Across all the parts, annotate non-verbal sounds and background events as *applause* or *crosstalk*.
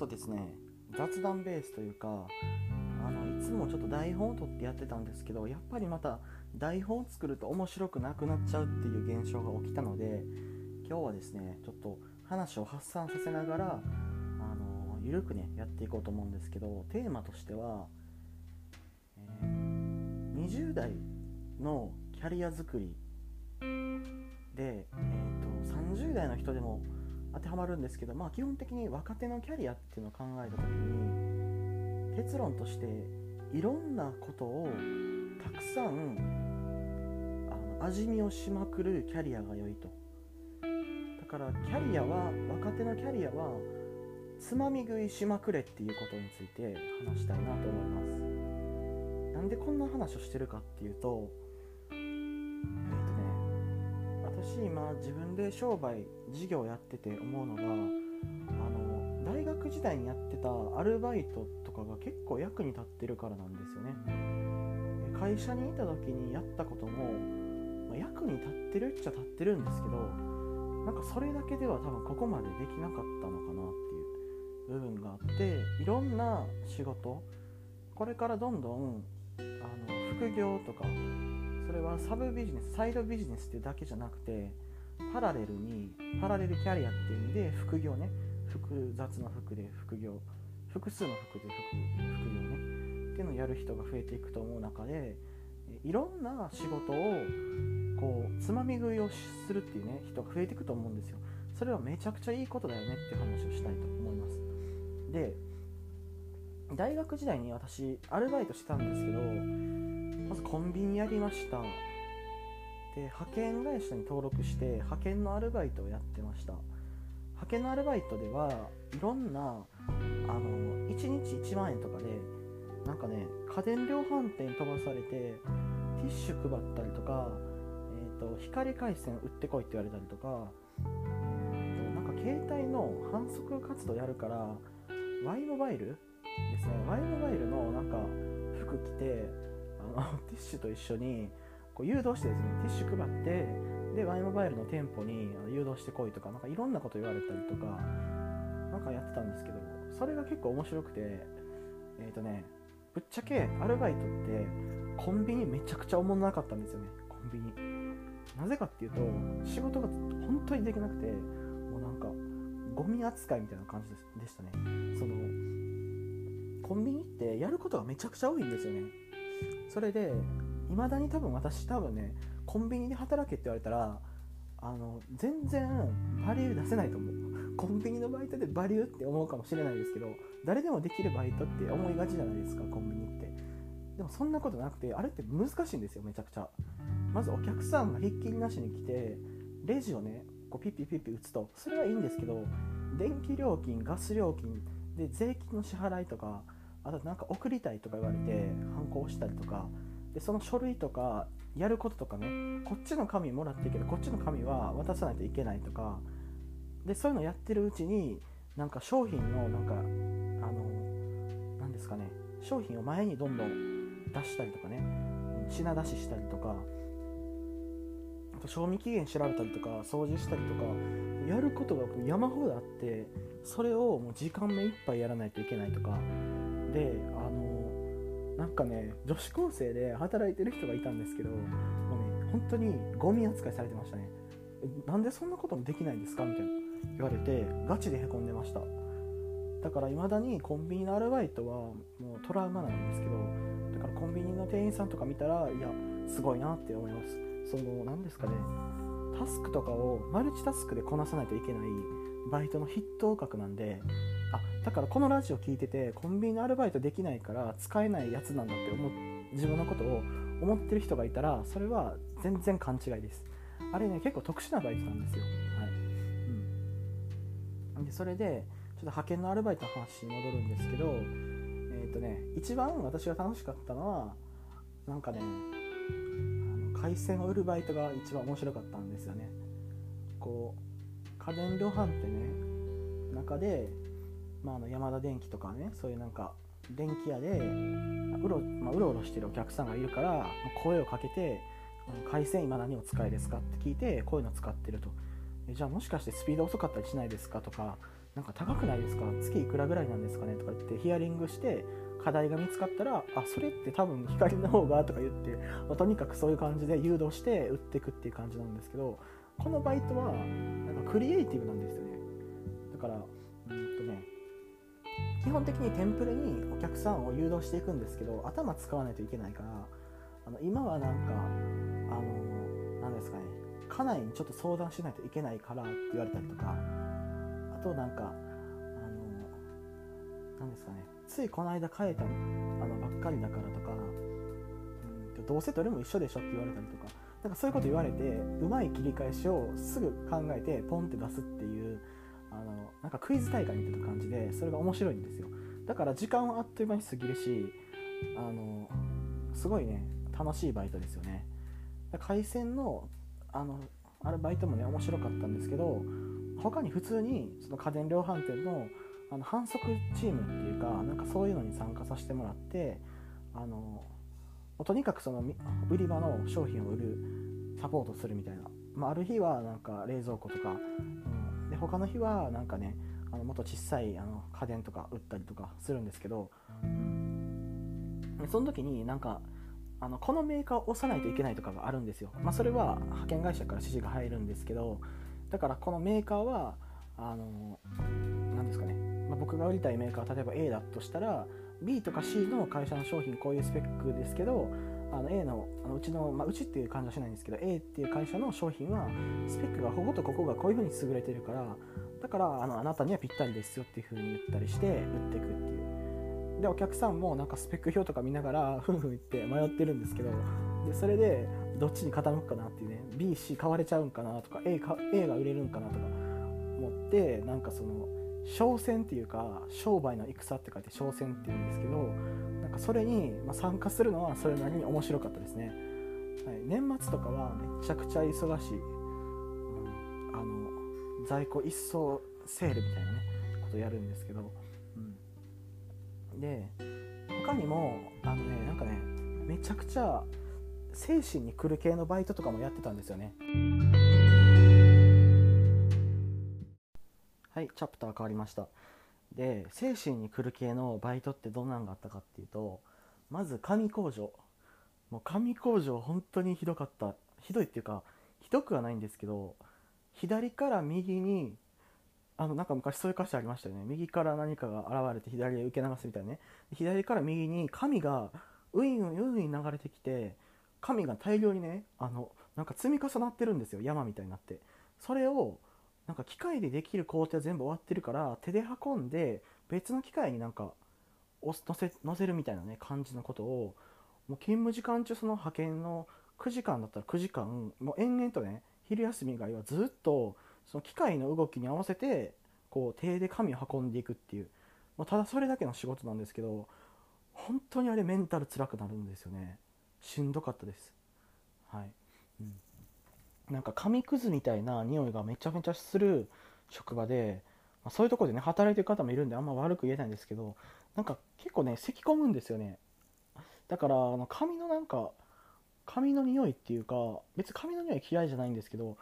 とですね雑談ベースというかあのいつもちょっと台本を取ってやってたんですけどやっぱりまた台本を作ると面白くなくなっちゃうっていう現象が起きたので今日はですねちょっと話を発散させながらあのゆるくねやっていこうと思うんですけどテーマとしては、えー、20代のキャリア作りで、えーと、30代の人でも当てはまるんですけど、まあ、基本的に若手のキャリアっていうのを考えた時に結論としていろんなことをたくさんあの味見をしまくるキャリアが良いと。だからキャリアは若手のキャリアはつまみ食いしまくれっていうことについて話したいなと思います。なんでこんな話をしてるかっていうと私今自分で商売事業やってて思うのがあの大学時代にやってたアルバイトとかが結構役に立ってるからなんですよね。会社にいた時にやったことも、まあ、役に立ってるっちゃ立ってるんですけどなんかそれだけでは多分ここまでできなかったのかなっていう部分があっていろんな仕事これからどんどんあの副業とかそれはサブビジネスサイドビジネスってだけじゃなくてパラレルにパラレルキャリアっていう意味で副業ね。複雑な服で副業。複数の服で副業ね。っていうのをやる人が増えていくと思う中でいろんな仕事をこうつまみ食いをするっていうね人が増えていくと思うんですよ。それはめちゃくちゃいいことだよねって話をしたいと思います。で大学時代に私アルバイトしてたんですけどまずコンビニやりました。で派遣会社に登録して派遣のアルバイトをやってました。派遣のアルバイトではいろんなあの1日1万円とかでなんかね家電量販店に飛ばされてティッシュ配ったりとか、えーと、光回線売ってこいって言われたりとか、えーと、なんか携帯の反則活動やるから Y モバイルですね。Y モバイルのなんか服着ての *laughs* ティッシュと一緒にこう誘導してですねティッシュ配ってで Y モバイルの店舗に誘導してこいとかなんかいろんなこと言われたりとかなんかやってたんですけどそれが結構面白くてえっ、ー、とねぶっちゃけアルバイトってコンビニめちゃくちゃおもんなかったんですよね。コンビニ。なぜかっていうと仕事が本当にできなくてもうなんかゴミ扱いみたいな感じでしたね。そのコンビニってやることがめちゃくちゃ多いんですよね。それでいまだに多分私多分ねコンビニで働けって言われたらあの全然バリュー出せないと思う。コンビニのバイトでバリューって思うかもしれないですけど誰でもできるバイトって思いがちじゃないですかコンビニって。でもそんなことなくてあれって難しいんですよめちゃくちゃ。まずお客さんがひっきりなしに来てレジをねこうピッピピッピ打つとそれはいいんですけど電気料金ガス料金で税金の支払いとかあとなんか送りたいとか言われて反抗したりとかでその書類とかやることとかねこっちの紙もらっていけどこっちの紙は渡さないといけないとかでそういうのやってるうちになんか商品のなんかあの何ですかね商品を前にどんどん出したりとかね品出ししたりとかあと賞味期限調べたりとか掃除したりとかやることが山ほどあってそれをもう時間目いっぱいやらないといけないとかであのなんかね女子高生で働いてる人がいたんですけどもうね本当にゴミ扱いされてましたね。なんでそんなこともできないんですか？みたいな言われてガチでへこんでました。だから未だにコンビニのアルバイトはもうトラウマなんですけどだからコンビニの店員さんとか見たらいやすごいなって思います。その何ですかねタスクとかをマルチタスクでこなさないといけないバイトの筆頭格なんでだからこのラジオ聞いててコンビニのアルバイトできないから使えないやつなんだって思自分のことを思ってる人がいたらそれは全然勘違いです。あれね結構特殊なバイトなんですよ。はい、うん、でそれでちょっと派遣のアルバイトの話に戻るんですけどえっ、ー、とね一番私が楽しかったのはなんかねあの海鮮を売るバイトが一番面白かったんですよね。こう家電量販店ね中でまあ、あの山田電機とかねそういうなんか電気屋でうろ,、まあ、うろうろしてるお客さんがいるから声をかけて「回線今何を使いですか?」って聞いてこういうの使ってるとじゃあもしかしてスピード遅かったりしないですかとかなんか高くないですか？月いくらぐらいなんですかねとか言ってヒアリングして課題が見つかったらあそれって多分光の方がとか言って、まあ、とにかくそういう感じで誘導して売っていくっていう感じなんですけどこのバイトはなんかクリエイティブなんですよねだからうんとね基本的にテンプレにお客さんを誘導していくんですけど頭使わないといけないからあの今はなんかあの何ですかね家内にちょっと相談しないといけないからって言われたりとかあとなんかあの何ですかねついこの間変えたあのばっかりだからとかうんどうせどれも一緒でしょって言われたりとかなんかそういうこと言われてうまい切り返しをすぐ考えてポンって出すっていうあのなんかクイズ大会みたいな感じでそれが面白いんですよ。だから時間はあっという間に過ぎるしあのすごいね楽しいバイトですよね。回線のあのアルバイトもね面白かったんですけど他に普通にその家電量販店のあの反則チームっていうかなんかそういうのに参加させてもらってあのとにかくその売り場の商品を売るサポートするみたいな、まあ、ある日はなんか冷蔵庫とか、で他の日はなんかねあのもっと小さいあの家電とか売ったりとかするんですけどその時になんかあのこのメーカーを押さないといけないとかがあるんですよ、まあ、それは派遣会社から指示が入るんですけどだからこのメーカーはあの何ですかね、まあ、僕が売りたいメーカー例えば A だとしたら B とか C の会社の商品こういうスペックですけどあの A のあのうちの、まあ、うちっていう感じはしないんですけど A っていう会社の商品はスペックがこことここがこういう風に優れてるからだからあのあなたにはぴったりですよっていう風に言ったりして売っていくっていう。でお客さんもなんかスペック表とか見ながらふんふん言って迷ってるんですけどでそれでどっちに傾くかなっていうね BC 買われちゃうんかなとか A, か A が売れるんかなとか思ってなんかその商戦っていうか商売の戦って書いて商戦っていうんですけどかそれに、参加するのはそれなりに面白かったですね、はい、年末とかはめちゃくちゃ忙しい、うん、あの在庫一掃セールみたいなねことやるんですけど、うん、で他にもあのねなんかねめちゃくちゃ精神に来る系のバイトとかもやってたんですよね。はい。チャプター変わりました。で精神に来る系のバイトってどんなんがあったかっていうとまず紙工場。もう紙工場本当にひどかった。ひどいっていうかひどくはないんですけど左から右にあのなんか昔そういう歌詞ありましたよね。右から何かが現れて左へ受け流すみたいなね。左から右に紙がウィンウィンウィン流れてきて紙が大量にねあのなんか積み重なってるんですよ。山みたいになって。それをなんか機械でできる工程は全部終わってるから手で運んで別の機械になんか乗せ乗せるみたいなね感じのことをもう勤務時間中その派遣の9時間だったら9時間もう延々とね昼休み以外はずっとその機械の動きに合わせてこう手で紙を運んでいくっていうもうただそれだけの仕事なんですけど本当にあれメンタル辛くなるんですよね。しんどかったです。はい、なんか紙くずみたいな匂いがめちゃめちゃする職場で、まあ、そういうとこでね働いてる方もいるんであんま悪く言えないんですけどなんか結構ね咳き込むんですよね。だからあの髪のなんか髪の匂いっていうか別に髪の匂い嫌いじゃないんですけど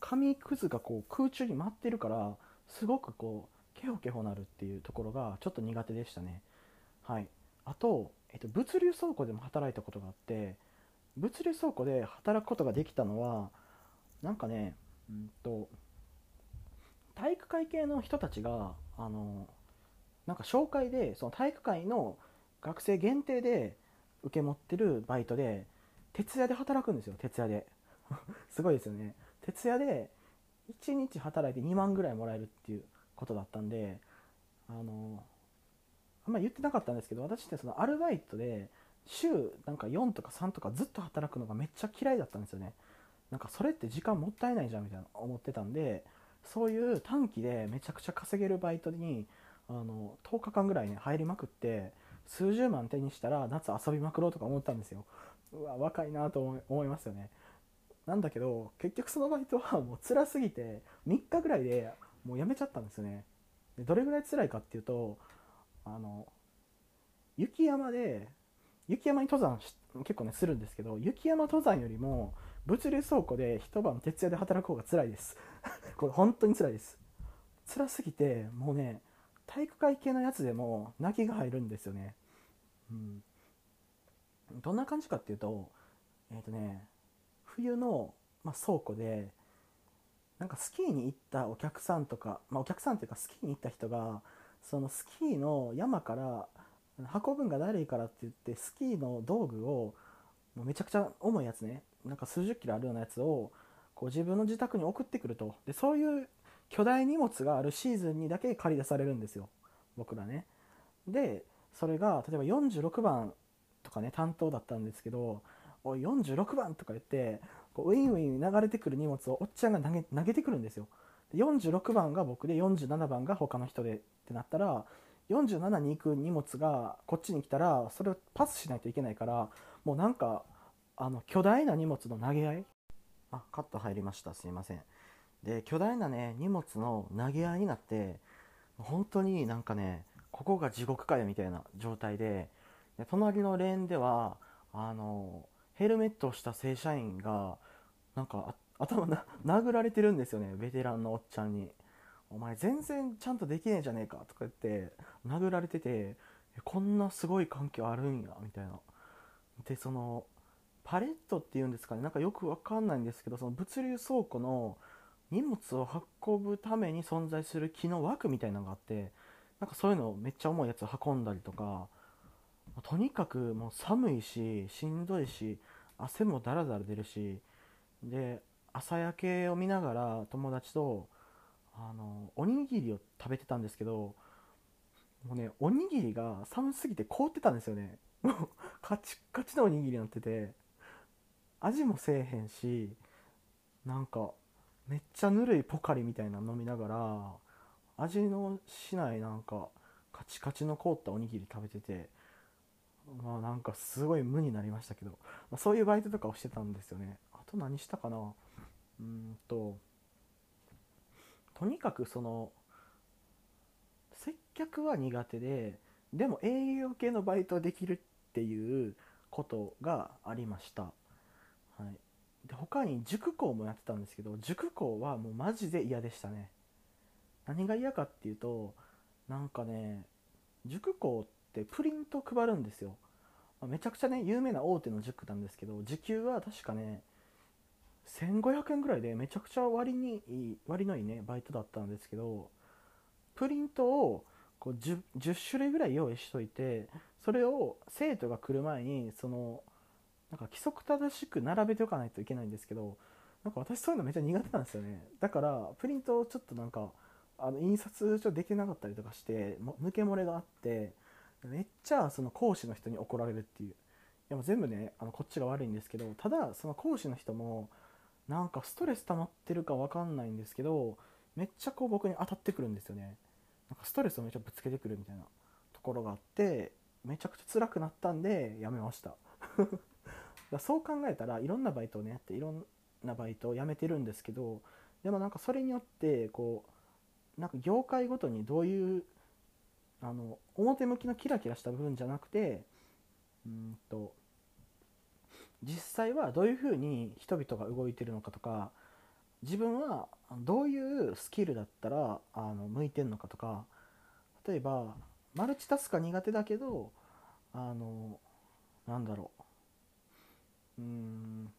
紙くずがこう空中に舞ってるからすごくこうケホケホなるっていうところがちょっと苦手でしたね。はい。あと、えっと、物流倉庫でも働いたことがあって物流倉庫で働くことができたのはなんかね、うんと、体育会系の人たちが、あの、なんか紹介で、その体育会の学生限定で受け持ってるバイトで、徹夜で働くんですよ、徹夜で。*laughs* すごいですよね。徹夜で1日働いて2万ぐらいもらえるっていうことだったんで、あの、あんま言ってなかったんですけど、私ってそのアルバイトで、週なんか4とか3とかずっと働くのがめっちゃ嫌いだったんですよね。なんかそれって時間もったいないじゃんみたいな思ってたんでそういう短期でめちゃくちゃ稼げるバイトにあの10日間ぐらいね入りまくって数十万手にしたら夏遊びまくろうとか思ったんですよ。うわ若いなと思いますよね。なんだけど結局そのバイトはもう辛すぎて3日ぐらいでもうやめちゃったんですよね。でどれぐらい辛いかっていうとあの雪山で雪山に登山結構ねするんですけど雪山登山よりも物流倉庫で一晩徹夜で働く方が辛いです。*laughs* これ本当に辛いです。辛すぎてもうね体育会系のやつでも泣きが入るんですよね、うん、どんな感じかっていうとえっ、ー、とね冬の、まあ、倉庫でなんかスキーに行ったお客さんとか、まあ、お客さんっていうかスキーに行った人がそのスキーの山から運ぶんがだるいからって言ってスキーの道具をめちゃくちゃ重いやつね。なんか数十キロあるようなやつをこう自分の自宅に送ってくると。でそういう巨大荷物があるシーズンにだけ借り出されるんですよ。僕らね。でそれが例えば46番とかね担当だったんですけど「おい46番」とか言ってこうウィンウィン流れてくる荷物をおっちゃんが投げてくるんですよ。で46番が僕で47番が他の人でってなったら47に行く荷物がこっちに来たらそれをパスしないといけないからもうなんかあの巨大な荷物の投げ合い？あカット入りました。すいません。で巨大なね荷物の投げ合いになって本当になんかねここが地獄かよみたいな状態でで隣のレーンではあのヘルメットをした正社員がなんか頭な殴られてるんですよねベテランのおっちゃんに「お前全然ちゃんとできねえじゃねえか」とか言って殴られててこんなすごい環境あるんやみたいな。でそのパレットっていうんですかねなんかよくわかんないんですけどその物流倉庫の荷物を運ぶために存在する木の枠みたいなのがあってなんかそういうのめっちゃ重いやつ運んだりとかとにかくもう寒いししんどいし汗もだらだら出るしで朝焼けを見ながら友達とあのおにぎりを食べてたんですけどもうねおにぎりが寒すぎて凍ってたんですよね。*laughs* もうカチカチのおにぎりになってて味もせえへんしなんかめっちゃぬるいポカリみたいなの飲みながら味のしないなんかカチカチの凍ったおにぎり食べててまあなんかすごい無になりましたけど、まあ、そういうバイトとかをしてたんですよね。あと何したかな？うんととにかくその接客は苦手ででも営業系のバイトできるっていうことがありました、はい、で他に塾校もやってたんですけど塾校はもうマジで嫌でしたね。何が嫌かっていうとなんかね塾校ってプリント配るんですよ。めちゃくちゃね有名な大手の塾なんですけど時給は確かね1500円ぐらいでめちゃくちゃ割にいい割のいいねバイトだったんですけどプリントをこう 10, 10種類ぐらい用意しといてそれを生徒が来る前にそのなんか規則正しく並べておかないといけないんですけどなんか私そういうのめっちゃ苦手なんですよね。だからプリントをちょっとなんかあの印刷ちょっとできなかったりとかして抜け漏れがあってめっちゃその講師の人に怒られるっていう。いやもう全部ねあのこっちが悪いんですけどただその講師の人もなんかストレス溜まってるか分かんないんですけどめっちゃこう僕に当たってくるんですよね。なんかストレスをめっちゃぶつけてくるみたいなところがあってめちゃくちゃ辛くなったんでやめました。*laughs* だそう考えたらいろんなバイトをねやっていろんなバイトを辞めてるんですけどでもなんかそれによってこうなんか業界ごとにどういうあの表向きのキラキラした部分じゃなくてうんと実際はどういうふうに人々が動いてるのかとか自分はどういうスキルだったらあの向いてるのかとか例えばマルチタスクが苦手だけどあのなんだろう。うん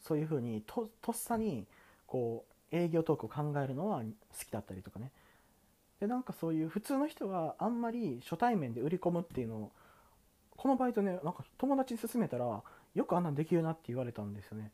そういうふうにととっさにこう営業トークを考えるのは好きだったりとかね。でなんかそういう普通の人はあんまり初対面で売り込むっていうのをこのバイトねなんか友達に勧めたらよくあんなんできるなって言われたんですよね。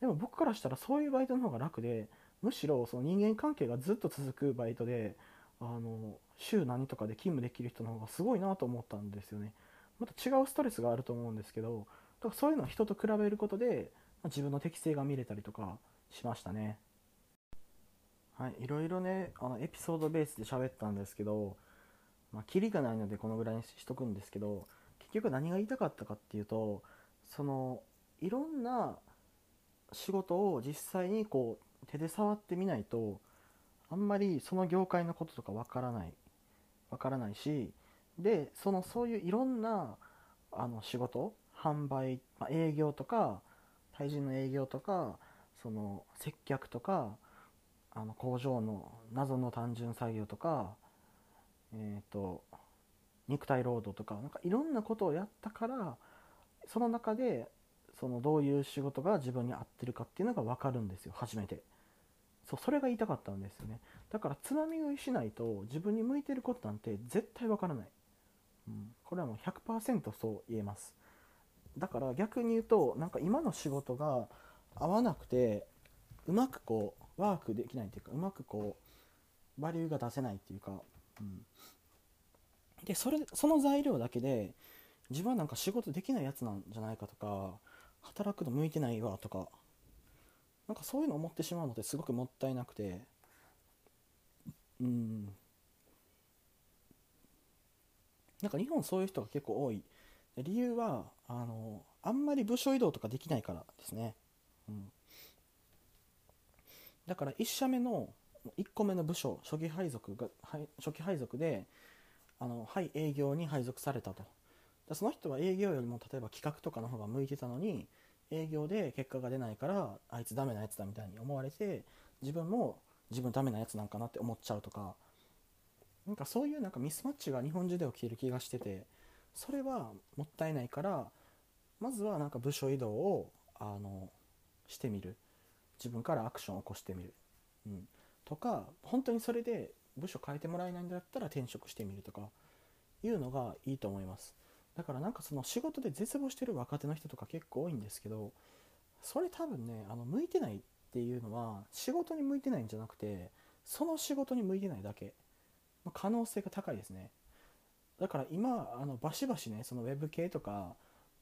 でも僕からしたらそういうバイトの方が楽でむしろその人間関係がずっと続くバイトであの週何とかで勤務できる人の方がすごいなと思ったんですよね。また違うストレスがあると思うんですけどだからそういうのを人と比べることで自分の適性が見れたりとかしましたね。はいいろいろねあのエピソードベースで喋ったんですけどまあキリがないのでこのぐらいにしとくんですけど結局何が言いたかったかっていうとそのいろんな仕事を実際にこう手で触ってみないとあんまりその業界のこととかわからないわからないしでそのそういういろんなあの仕事販売、まあ、営業とか対人の営業とかその接客とかあの工場の謎の単純作業とかえっ、と肉体労働とかなんかいろんなことをやったからその中でそのどういう仕事が自分に合ってるかっていうのが分かるんですよ。初めて。そうそれが言いたかったんですよね。だからつまみ食いしないと自分に向いてることなんて絶対分からない、うん、これはもう100%そう言えます。だから逆に言うとなんか今の仕事が合わなくてうまくこうワークできないっていうかうまくこうバリューが出せないっていうか、うん、でそれその材料だけで自分はなんか仕事できないやつなんじゃないかとか働くの向いてないわとかなんかそういうの思ってしまうのってすごくもったいなくてうん。なんか日本そういう人が結構多い。理由はあのあんまり部署移動とかできないからですね、うん、だから1社目の1個目の部署初期配属が初期配属であのはい営業に配属されたと。その人は営業よりも例えば企画とかの方が向いてたのに営業で結果が出ないからあいつダメなやつだみたいに思われて自分も自分ダメなやつなんかなって思っちゃうとか。なんかそういうなんかミスマッチが日本中で起きる気がしててそれはもったいないからまずはなんか部署移動をあのしてみる。自分からアクションを起こしてみる、うん、とか本当にそれで部署変えてもらえないんだったら転職してみるとかいうのがいいと思います。だからなんかその仕事で絶望してる若手の人とか結構多いんですけどそれ多分ねあの向いてないっていうのは仕事に向いてないんじゃなくてその仕事に向いてないだけ。可能性が高いですね。だから今あのバシバシねそのウェブ系とか、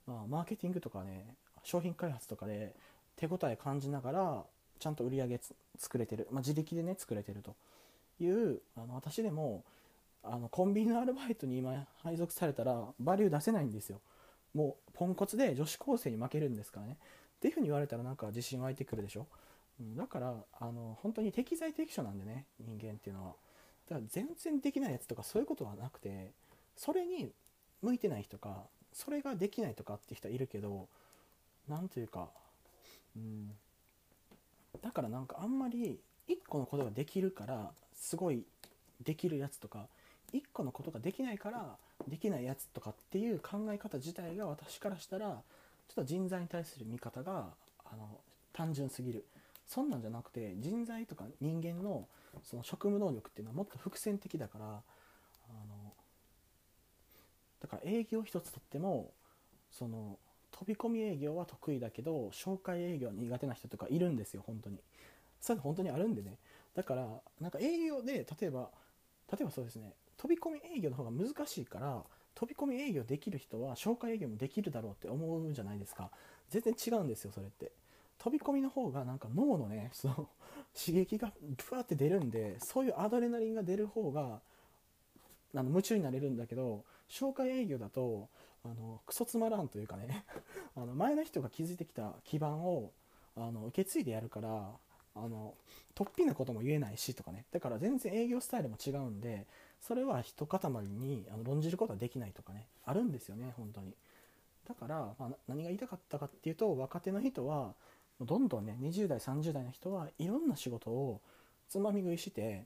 まあ、マーケティングとかね商品開発とかで手応え感じながらちゃんと売り上げ作れてる、まあ、自力でね作れてるというあの私でもあのコンビニのアルバイトに今配属されたらバリュー出せないんですよ。もうポンコツで女子高生に負けるんですからね。っていうふうに言われたらなんか自信湧いてくるでしょ、うん、だからあの本当に適材適所なんでね人間っていうのは。だから全然できないやつとかそういうことはなくてそれに向いてない人かそれができないとかって人はいるけど何というかうんだからなんかあんまり1個のことができるからすごいできるやつとか1個のことができないからできないやつとかっていう考え方自体が私からしたらちょっと人材に対する見方があの単純すぎる。そんなんじゃなくて人材とか人間のその職務能力っていうのはもっと伏線的だからあのだから営業一つとってもその飛び込み営業は得意だけど紹介営業は苦手な人とかいるんですよ本当に。それ本当にあるんでね。だからなんか営業で例えば例えばそうですね飛び込み営業の方が難しいから飛び込み営業できる人は紹介営業もできるだろうって思うんじゃないですか。全然違うんですよそれって。飛び込みの方がなんか脳のねその刺激がブワーって出るんでそういうアドレナリンが出る方があの夢中になれるんだけど紹介営業だとあのクソつまらんというかね *laughs* あの前の人が築いてきた基盤をあの受け継いでやるからあの突飛なことも言えないしとかね。だから全然営業スタイルも違うんでそれは一塊にあの論じることはできないとかね。あるんですよね本当に。だから、まあ、何が言いたかったかっていうと若手の人はどんどんね20代30代の人はいろんな仕事をつまみ食いして、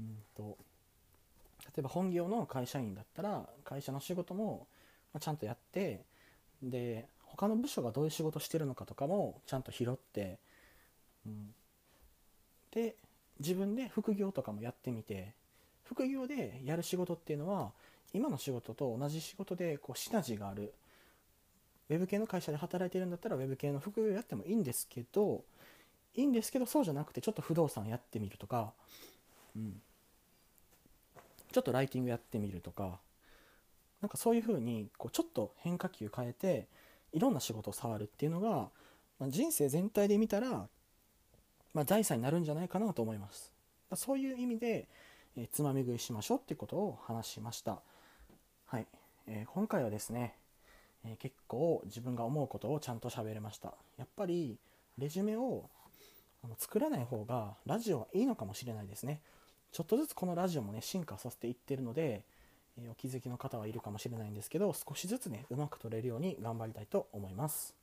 うんと、例えば本業の会社員だったら会社の仕事もちゃんとやってで他の部署がどういう仕事してるのかとかもちゃんと拾って、うん、で自分で副業とかもやってみて副業でやる仕事っていうのは今の仕事と同じ仕事でこうシナジーがあるウェブ系の会社で働いてるんだったらウェブ系の副業やってもいいんですけどいいんですけどそうじゃなくてちょっと不動産やってみるとか、うん、ちょっとライティングやってみるとかなんかそういうふうにこうちょっと変化球変えていろんな仕事を触るっていうのが、まあ、人生全体で見たらまあ、財産になるんじゃないかなと思います。そういう意味で、えー、つまみ食いしましょうってことを話しました。はい、えー、今回はですね、えー、結構自分が思うことをちゃんと喋れました。やっぱりレジュメをあの作らない方がラジオはいいのかもしれないですね。ちょっとずつこのラジオもね進化させていってるので、えお気づきの方はいるかもしれないんですけど少しずつねうまく撮れるように頑張りたいと思います。